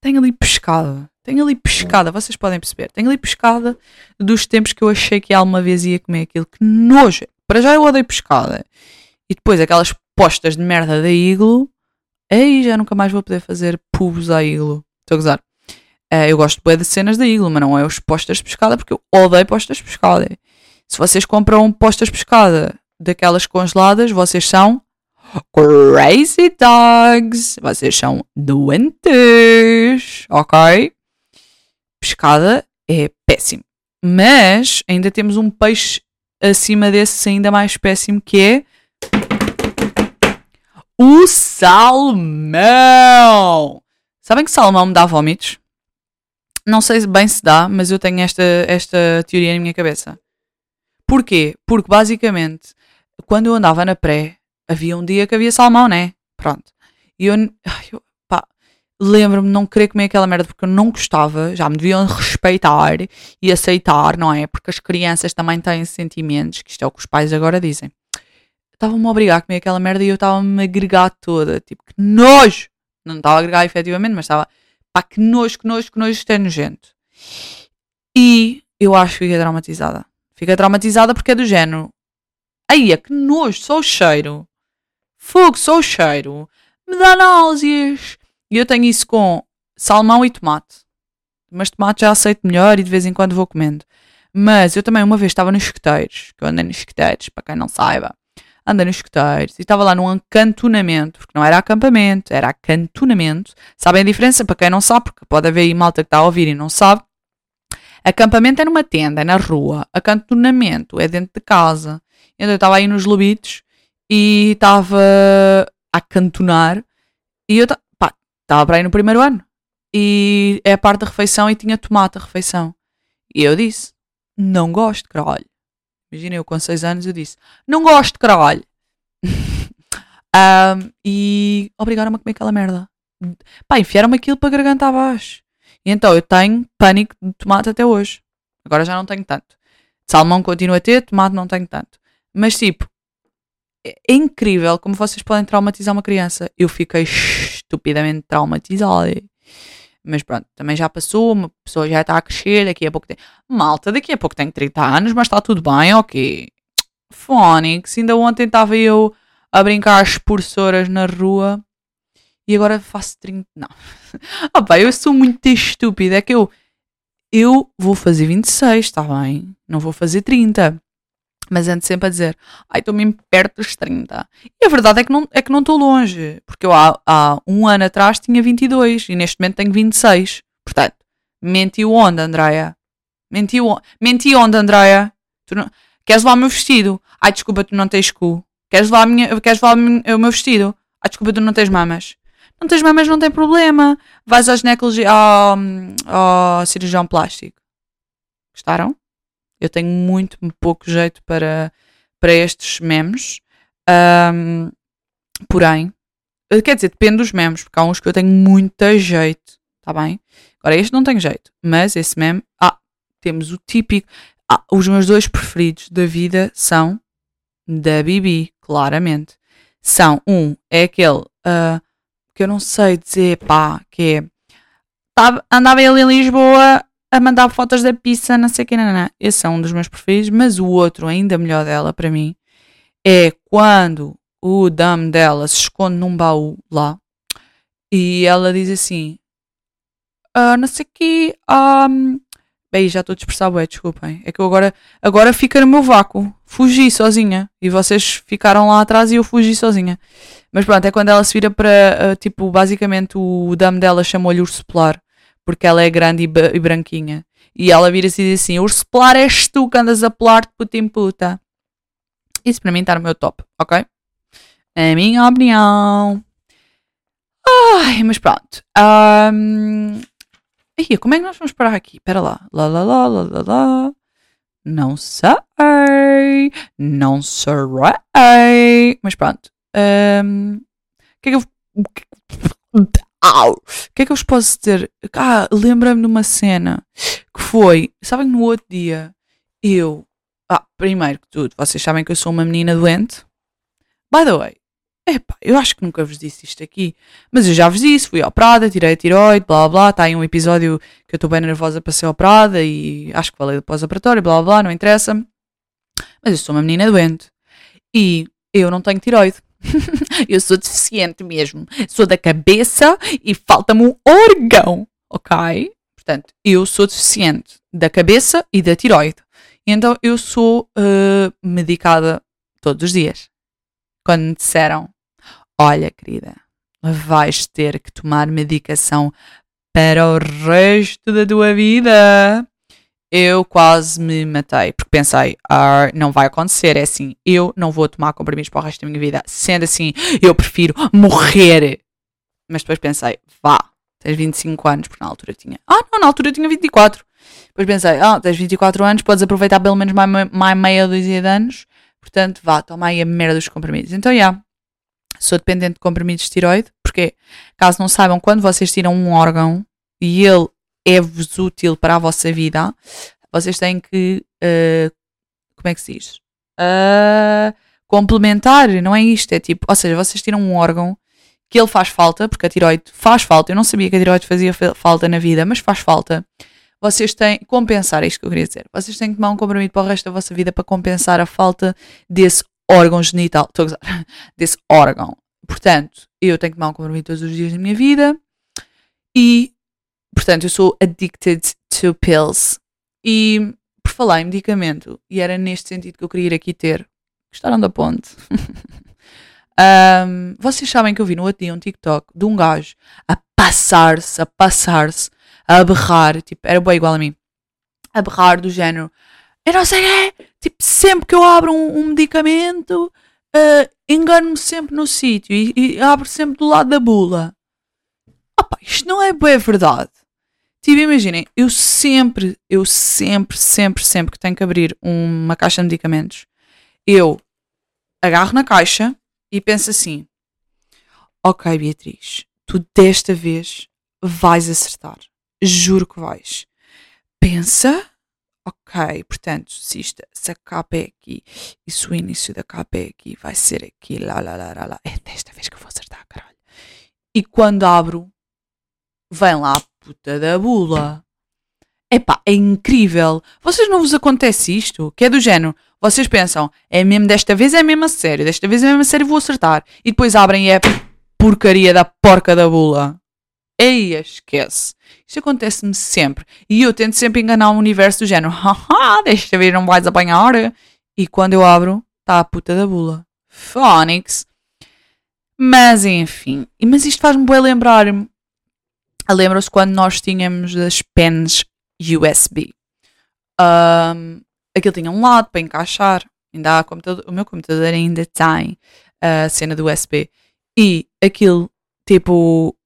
Speaker 1: tenho ali pescada. Tenho ali pescada, vocês podem perceber. Tenho ali pescada dos tempos que eu achei que alguma vez ia comer aquilo. Que nojo! Para já eu odeio pescada. E depois aquelas postas de merda da Iglo. Aí já nunca mais vou poder fazer pubs à Iglo. Estou a gozar. Uh, eu gosto bem de cenas da Iglo, mas não é os postas de pescada, porque eu odeio postas de pescada. Se vocês compram postas de pescada daquelas congeladas, vocês são crazy dogs. Vocês são doentes, ok? Pescada é péssimo. Mas ainda temos um peixe acima desse ainda mais péssimo que é o salmão. Sabem que salmão me dá vômitos? Não sei bem se dá, mas eu tenho esta, esta teoria na minha cabeça. Porquê? Porque basicamente, quando eu andava na pré, havia um dia que havia salmão, né? Pronto. E eu, eu lembro-me não querer comer aquela merda porque eu não gostava, já me deviam respeitar e aceitar, não é? Porque as crianças também têm sentimentos, que isto é o que os pais agora dizem. Estavam-me a obrigar a comer aquela merda e eu estava-me a agregar toda, tipo, que nojo! Não estava a agregar efetivamente, mas estava, pá, que nojo, que nojo, que nojo, isto é nojento. E eu acho que fiquei traumatizada. Fiquei traumatizada porque é do género. Aí, é que nojo, só o cheiro. Fogo, só o cheiro. Me dá náuseas. E eu tenho isso com salmão e tomate. Mas tomate já aceito melhor e de vez em quando vou comendo. Mas eu também uma vez estava nos escuteiros, que eu andei nos escuteiros, para quem não saiba. Andei nos escuteiros e estava lá num acantonamento, porque não era acampamento, era acantonamento. Sabem a diferença? Para quem não sabe, porque pode haver aí malta que está a ouvir e não sabe. Acampamento é numa tenda, é na rua. Acantonamento é dentro de casa. Então eu estava aí nos lobitos e estava a acantonar e eu Estava para aí no primeiro ano. E é a parte da refeição e tinha tomate a refeição. E eu disse: Não gosto, caralho. Imagina eu com 6 anos, eu disse: Não gosto, caralho. *laughs* um, e obrigaram-me a comer aquela merda. Pá, enfiaram-me aquilo para a garganta abaixo. E então eu tenho pânico de tomate até hoje. Agora já não tenho tanto. salmão continuo a ter, tomate não tenho tanto. Mas tipo, é incrível como vocês podem traumatizar uma criança. Eu fiquei estupidamente traumatizada. Mas pronto, também já passou, uma pessoa já está a crescer, daqui a pouco tem. Malta, daqui a pouco tenho 30 anos, mas está tudo bem, ok. Phonics, ainda ontem estava eu a brincar às expulsoras na rua e agora faço 30. Não. *laughs* Ah pá, eu sou muito estúpida. É que eu, eu vou fazer 26, está bem? Não vou fazer 30. Mas ando sempre a dizer, ai, estou mesmo perto dos 30. E a verdade é que não é que não estou longe. Porque eu há, há um ano atrás tinha 22 e neste momento tenho 26. Portanto, mentiu onde, Andréia? Mentiu, menti onde, Andréia? Não... Queres levar o meu vestido? Ai, desculpa, tu não tens cu. Queres levar, minha... Queres levar o meu- vestido? Ai, desculpa, tu não tens mamas. Não tens mamas, não tem problema. Vais ao ginecologia, ao, ao cirurgião plástico. Gostaram? Eu tenho muito pouco jeito para, para estes memes. Ahm, porém, eh, quer dizer, depende dos memes, porque há uns que eu tenho muito jeito, tá bem? Agora, este não tem jeito, mas esse meme, ah, temos o típico. Ah, os meus dois preferidos da vida são da Bibi, claramente. São, um, é aquele ah, que eu não sei dizer, pá, que é. Tava, andava ele em Lisboa a mandar fotos da pizza, não sei o que, não, não. Esse é um dos meus preferidos, mas o outro, ainda melhor dela, para mim, é quando o dame dela se esconde num baú lá e ela diz assim: ah, não sei o que, um... bem, já estou a dispersar, bué, desculpem. É que eu agora, agora fica no meu vácuo, fugi sozinha e vocês ficaram lá atrás e eu fugi sozinha. Mas pronto, é quando ela se vira para, ah, tipo, basicamente o dame dela chamou-lhe urso polar porque ela é grande e, e branquinha. E ela vira-se e diz assim: Urso polar és tu que andas a polar-te puta em puta. Isso para mim está no meu top, ok? A minha opinião. Ai, mas pronto. Um... Como é que nós vamos parar aqui? Espera lá. Lá, lá, lá, lá, lá, lá. Não sei. Não sei. Mas pronto. Um... O que é que eu. Au! O que é que eu vos posso dizer? Ah, lembra-me de uma cena que foi. Sabem, no outro dia, eu. Ah, primeiro que tudo, vocês sabem que eu sou uma menina doente. By the way, epá, eu acho que nunca vos disse isto aqui, mas eu já vos disse, fui operada, tirei a tiroide, blá blá. Está aí um episódio que eu estou bem nervosa para ser operada e acho que falei do pós-operatório, blá blá, não interessa. Mas eu sou uma menina doente e eu não tenho tiroide. *laughs* eu sou deficiente mesmo. Sou da cabeça e falta-me um órgão, ok? Portanto, eu sou deficiente da cabeça e da tiroide. Então eu sou eh, medicada todos os dias. Quando me disseram, olha querida, vais ter que tomar medicação para o resto da tua vida. Eu quase me matei, porque pensei, ah, não vai acontecer, é assim, eu não vou tomar comprimidos para o resto da minha vida. Sendo assim, eu prefiro morrer. Mas depois pensei, vá, tens 25 anos, porque na altura tinha. Ah, não, na altura tinha 24. Depois pensei, ah, tens 24 anos, podes aproveitar pelo menos mais, mais meia dúzia de anos, portanto, vá, toma aí a merda dos comprimidos. Então, já, sou dependente de comprimidos de tiroide, porque, caso não saibam, quando vocês tiram um órgão e ele é-vos útil para a vossa vida, vocês têm que. eh, como é que se diz? Ah, complementar, não é isto. É tipo, ou seja, vocês tiram um órgão que ele faz falta, porque a tiroide faz falta. Eu não sabia que a tiroide fazia fa- falta na vida, mas faz falta. Vocês têm. Compensar, é isto que eu queria dizer. Vocês têm que tomar um comprimido para o resto da vossa vida para compensar a falta desse órgão genital. Estou a gozar. *laughs* Desse órgão. Portanto, eu tenho que tomar um comprimido todos os dias da minha vida e Portanto, eu sou addicted to pills. E por falar em medicamento, e era neste sentido que eu queria ir aqui ter. Gostaram da ponte? *laughs* Ahm, vocês sabem que eu vi no outro dia um TikTok de um gajo a passar-se, a passar-se, a berrar, tipo, era bem igual a mim, a berrar do género. Eu não sei quê, tipo, sempre que eu abro um, um medicamento, ah, engano-me sempre no sítio e, e abro sempre do lado da bula. Opa, isto não é bem verdade. Tipo, imaginem, eu sempre, eu sempre, sempre, sempre que tenho que abrir uma caixa de medicamentos, eu agarro na caixa e penso assim: Ok, Beatriz, tu desta vez vais acertar. Juro que vais. Pensa, ok, portanto, se, isto, se a capa é aqui e se o início da capa é aqui, vai ser aqui, lá, lá, lá, lá, lá. É desta vez que eu vou acertar, caralho. E quando abro, vem lá puta da bula. Epá, é incrível. Vocês não vos acontece isto? Que é do género. Vocês pensam, é mesmo desta vez é mesmo a sério, desta vez é mesmo a sério vou acertar. E depois abrem e é porcaria da porca da bula. Ei, esquece. Isto acontece-me sempre. E eu tento sempre enganar o universo do género. Haha, desta vez não vais apanhar. E quando eu abro, está a puta da bula. Phonics. Mas enfim. Mas isto faz-me bem lembrar-me. Lembram-se quando nós tínhamos as pens USB. Um, aquilo tinha um lado para encaixar. Ainda há computador, o meu computador ainda tem a cena do USB. E aquilo, tipo.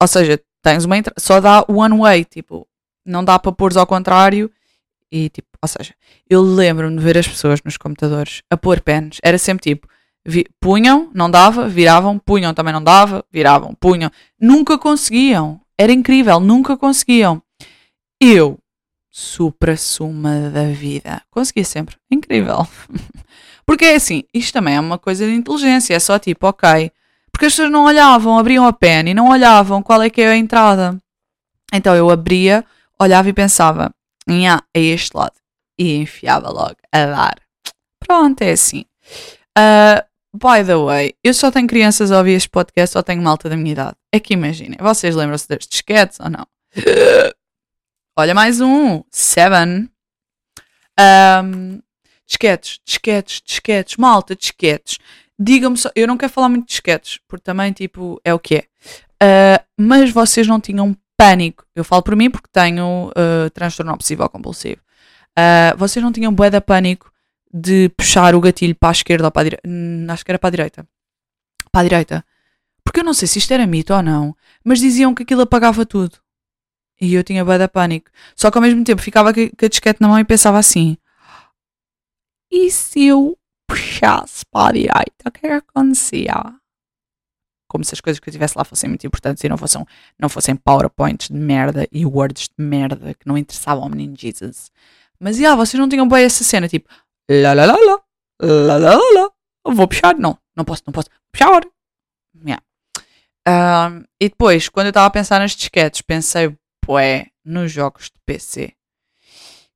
Speaker 1: Ou seja, tens uma entrada. Só dá one way. Tipo, não dá para pôr ao contrário. E tipo, ou seja, eu lembro-me de ver as pessoas nos computadores a pôr pens. Era sempre tipo. Vi, punham, não dava, viravam, punham, também não dava, viravam, punham. Nunca conseguiam. Era incrível, nunca conseguiam. Eu, supra-suma da vida, conseguia sempre. Incrível. *laughs* Porque é assim, isto também é uma coisa de inteligência, é só tipo, ok. Porque as pessoas não olhavam, abriam a pen e não olhavam qual é que é a entrada. Então eu abria, olhava e pensava, é este lado. E enfiava logo a dar. Pronto, é assim. Uh, by the way, eu só tenho crianças a ouvir este podcast, só tenho malta da minha idade. É que imaginem, vocês lembram-se destes disquetes ou não? *laughs* Olha mais um, Seven. Um, disquetes, disquetes, disquetes, malta, disquetes. Digam-me só, eu não quero falar muito de disquetes, porque também, tipo, é o que é. Uh, mas vocês não tinham pânico. Eu falo por mim porque tenho uh, transtorno obsessivo compulsivo. Uh, vocês não tinham bué de pânico de puxar o gatilho para a esquerda ou para a direita? Acho que era para a direita. Para a direita. Porque eu não sei se isto era mito ou não, mas diziam que aquilo apagava tudo. E eu tinha bué de pânico. Só que ao mesmo tempo ficava com a disquete na mão e pensava assim: e se eu puxasse para a direita, o que é que acontecia? como se as coisas que eu tivesse lá fossem muito importantes e não fossem, não fossem PowerPoints de merda e Words de merda que não interessavam ao menino Jesus. Mas, yeah, vocês não tinham bem essa cena, tipo, lá lá lá lá, lá lá lá, vou puxar, não, não posso, não posso, puxar. Yeah. Um, e depois, quando eu estava a pensar nas disquetes, pensei, bué, nos jogos de PC,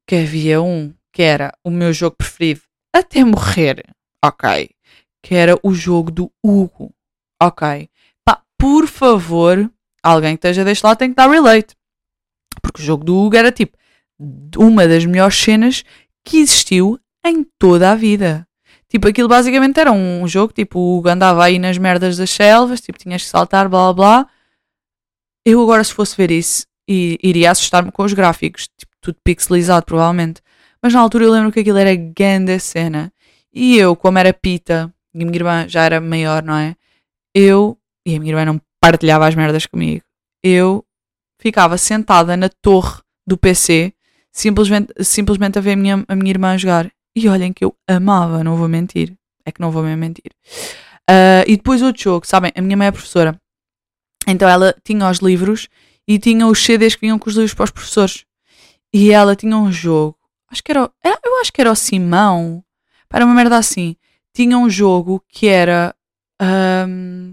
Speaker 1: que havia um que era o meu jogo preferido até morrer, ok, que era o jogo do Hugo. Ok. Pá, por favor, alguém que esteja deste lado tem que dar relate. Porque o jogo do Hugo era tipo uma das melhores cenas que existiu em toda a vida. Tipo, aquilo basicamente era um jogo, tipo, o andava aí nas merdas das selvas, tipo, tinhas que saltar, blá blá blá. Eu agora, se fosse ver isso, iria assustar-me com os gráficos, tipo, tudo pixelizado, provavelmente. Mas na altura eu lembro que aquilo era grande cena. E eu, como era pita, e a minha irmã já era maior, não é? eu, e a minha irmã não partilhava as merdas comigo, eu ficava sentada na torre do PC, simplesmente, simplesmente a ver a minha, a minha irmã jogar. E olhem que eu amava, não vou mentir. É que não vou mesmo mentir. Uh, e depois outro jogo, sabem? A minha mãe é professora. Então ela tinha os livros e tinha os CDs que vinham com os livros para os professores. E ela tinha um jogo, acho que era, era eu acho que era o Simão, para uma merda assim. Tinha um jogo que era um,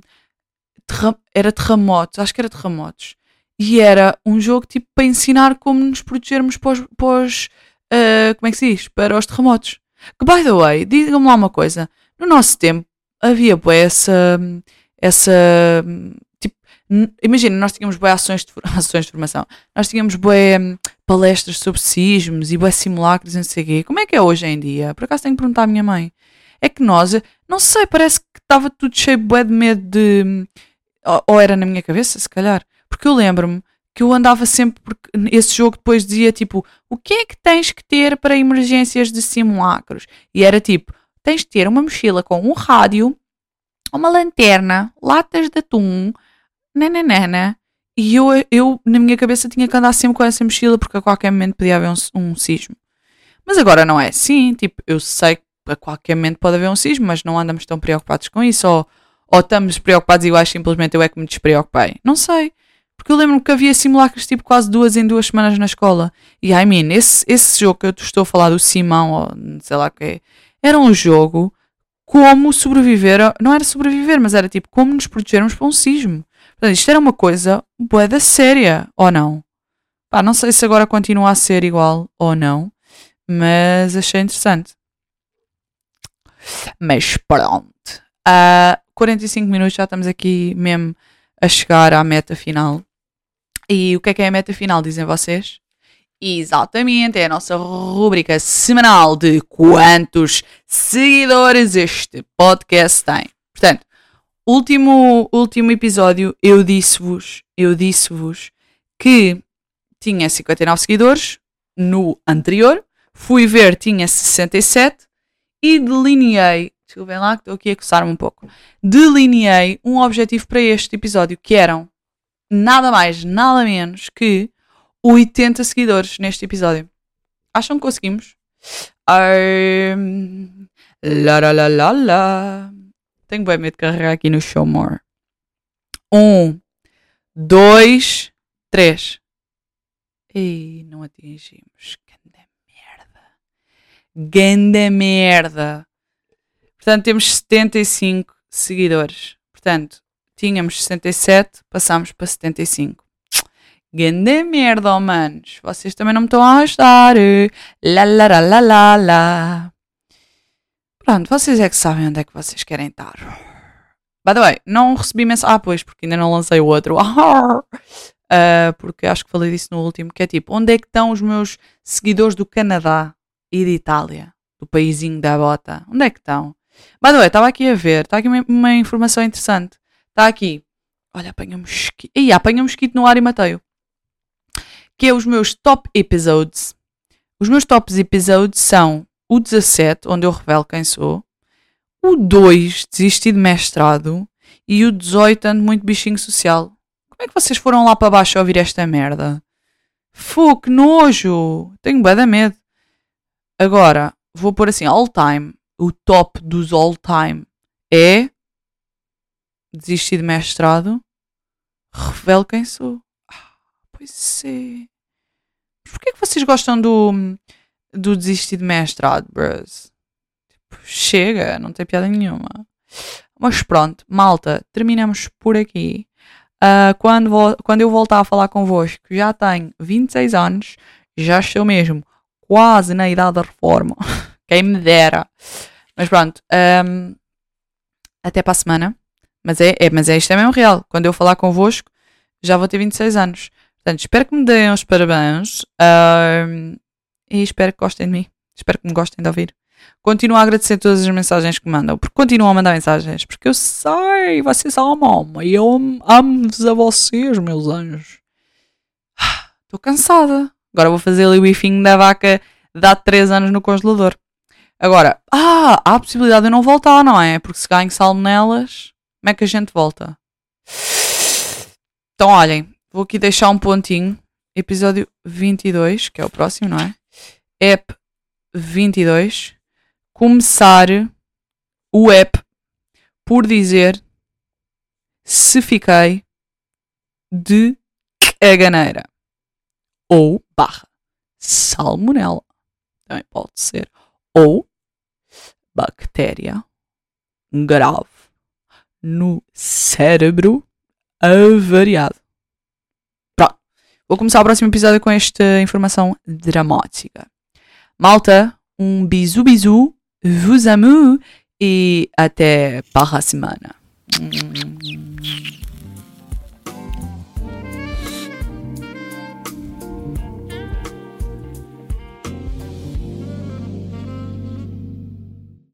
Speaker 1: terra, era terremotos, acho que era terremotos. E era um jogo tipo para ensinar como nos protegermos pós, pós uh, como é que se diz? Para os terremotos. Que by the way, digam-me lá uma coisa. No nosso tempo havia boa essa essa tipo, imagina, nós tínhamos boas ações de, *laughs* ações de formação, nós tínhamos boas hum, palestras sobre sismos e boas simulacros e o quê. Como é que é hoje em dia? Por acaso tenho que perguntar à minha mãe. É que nós, não sei, parece que estava tudo cheio bué de medo de. Ou, ou era na minha cabeça, se calhar. Porque eu lembro-me que eu andava sempre. Porque esse jogo depois dizia tipo: o que é que tens que ter para emergências de simulacros? E era tipo: tens de ter uma mochila com um rádio, uma lanterna, latas de atum, nananana. E eu, eu, na minha cabeça, tinha que andar sempre com essa mochila porque a qualquer momento podia haver um, um sismo. Mas agora não é assim. Tipo, eu sei que a qualquer momento pode haver um sismo, mas não andamos tão preocupados com isso, ou, ou estamos preocupados iguais, simplesmente eu é que me despreocupei. Não sei. Porque eu lembro-me que havia simulacros tipo quase duas em duas semanas na escola. E I mean, esse, esse jogo que eu estou a falar do Simão, ou sei lá o que é, era um jogo como sobreviver, não era sobreviver, mas era tipo como nos protegermos para um sismo. Portanto, isto era uma coisa boeda séria, ou não? Pá, não sei se agora continua a ser igual ou não, mas achei interessante. Mas pronto. Uh, 45 minutos, já estamos aqui mesmo a chegar à meta final. E o que é que é a meta final, dizem vocês? Exatamente, é a nossa rubrica semanal de quantos seguidores este podcast tem. Portanto, último, último episódio eu disse-vos, eu disse-vos que tinha 59 seguidores no anterior, fui ver, tinha 67 e delineei, desculpem lá que estou aqui a coçar-me um pouco, delineei um objetivo para este episódio que eram nada mais, nada menos que 80 seguidores neste episódio. Acham que conseguimos? Um, lá, lá, lá, lá, lá. Tenho bem medo de carregar aqui no show more. Um, dois, três. E não atingimos. Ganda merda. Ganda merda. Portanto, temos 75 seguidores. Portanto, tínhamos 67, passámos para 75. Ganda merda, oh manos. Vocês também não me estão a ajudar. Lá, lá, lá, lá, lá, lá. Pronto, vocês é que sabem onde é que vocês querem estar. By the way, não recebi mensagem. Ah, pois, porque ainda não lancei o outro. uh, *laughs* porque acho que falei disso no último. Que é tipo, onde é que estão os meus seguidores do Canadá e de Itália? Do paísinho da bota. Onde é que estão? By the way, estava aqui a ver. Está aqui uma, uma informação interessante. Está aqui. Olha, apanha um mosquito. Ih, apanha um mosquito no ar e matei-o. Que é os meus top episodes. Os meus top episodes são o 17, onde eu revelo quem sou, o 2, desisti de mestrado, e o 18, ando muito bichinho social. Como é que vocês foram lá para baixo ouvir esta merda? Fu, que nojo! Tenho bem da medo. Agora, vou pôr assim, all time. O top dos all time é desistir de mestrado, revelo quem sou. Ah, pois é. Mas porquê é que vocês gostam do do desistir de mestrado, bros. Tipo, chega, não tem piada nenhuma. Mas pronto, malta, terminamos por aqui. Uh, quando, vou, quando eu voltar a falar convosco, já tenho 26 anos, já estou mesmo quase na idade da reforma. *laughs* Quem me dera. Mas pronto, um, até para a semana. Mas é, é, mas é isto é mesmo real. Quando eu falar convosco, já vou ter 26 anos. Portanto, espero que me deem os parabéns. Um, e espero que gostem de mim. Espero que me gostem de ouvir. Continuo a agradecer todas as mensagens que mandam, porque continuam a mandar mensagens, porque eu sei, vocês amam e eu amo-vos a vocês, meus anjos. *sighs* Estou cansada. Agora vou fazer ali o bifinho da vaca de há 3 anos no congelador. Agora, ah, há a possibilidade de eu não voltar, não é? Porque se ganho salmonelas, como é que a gente volta? Então, olhem, vou aqui deixar um pontinho. Episódio 22, que é o próximo, não é? app 22 começar o app por dizer se fiquei de caganeira ou barra salmonela também pode ser ou bactéria grave no cérebro avariado. Pronto, vou começar o próximo episódio com esta informação dramática. Malta, um bisou bisou, vous amo e até para a semana.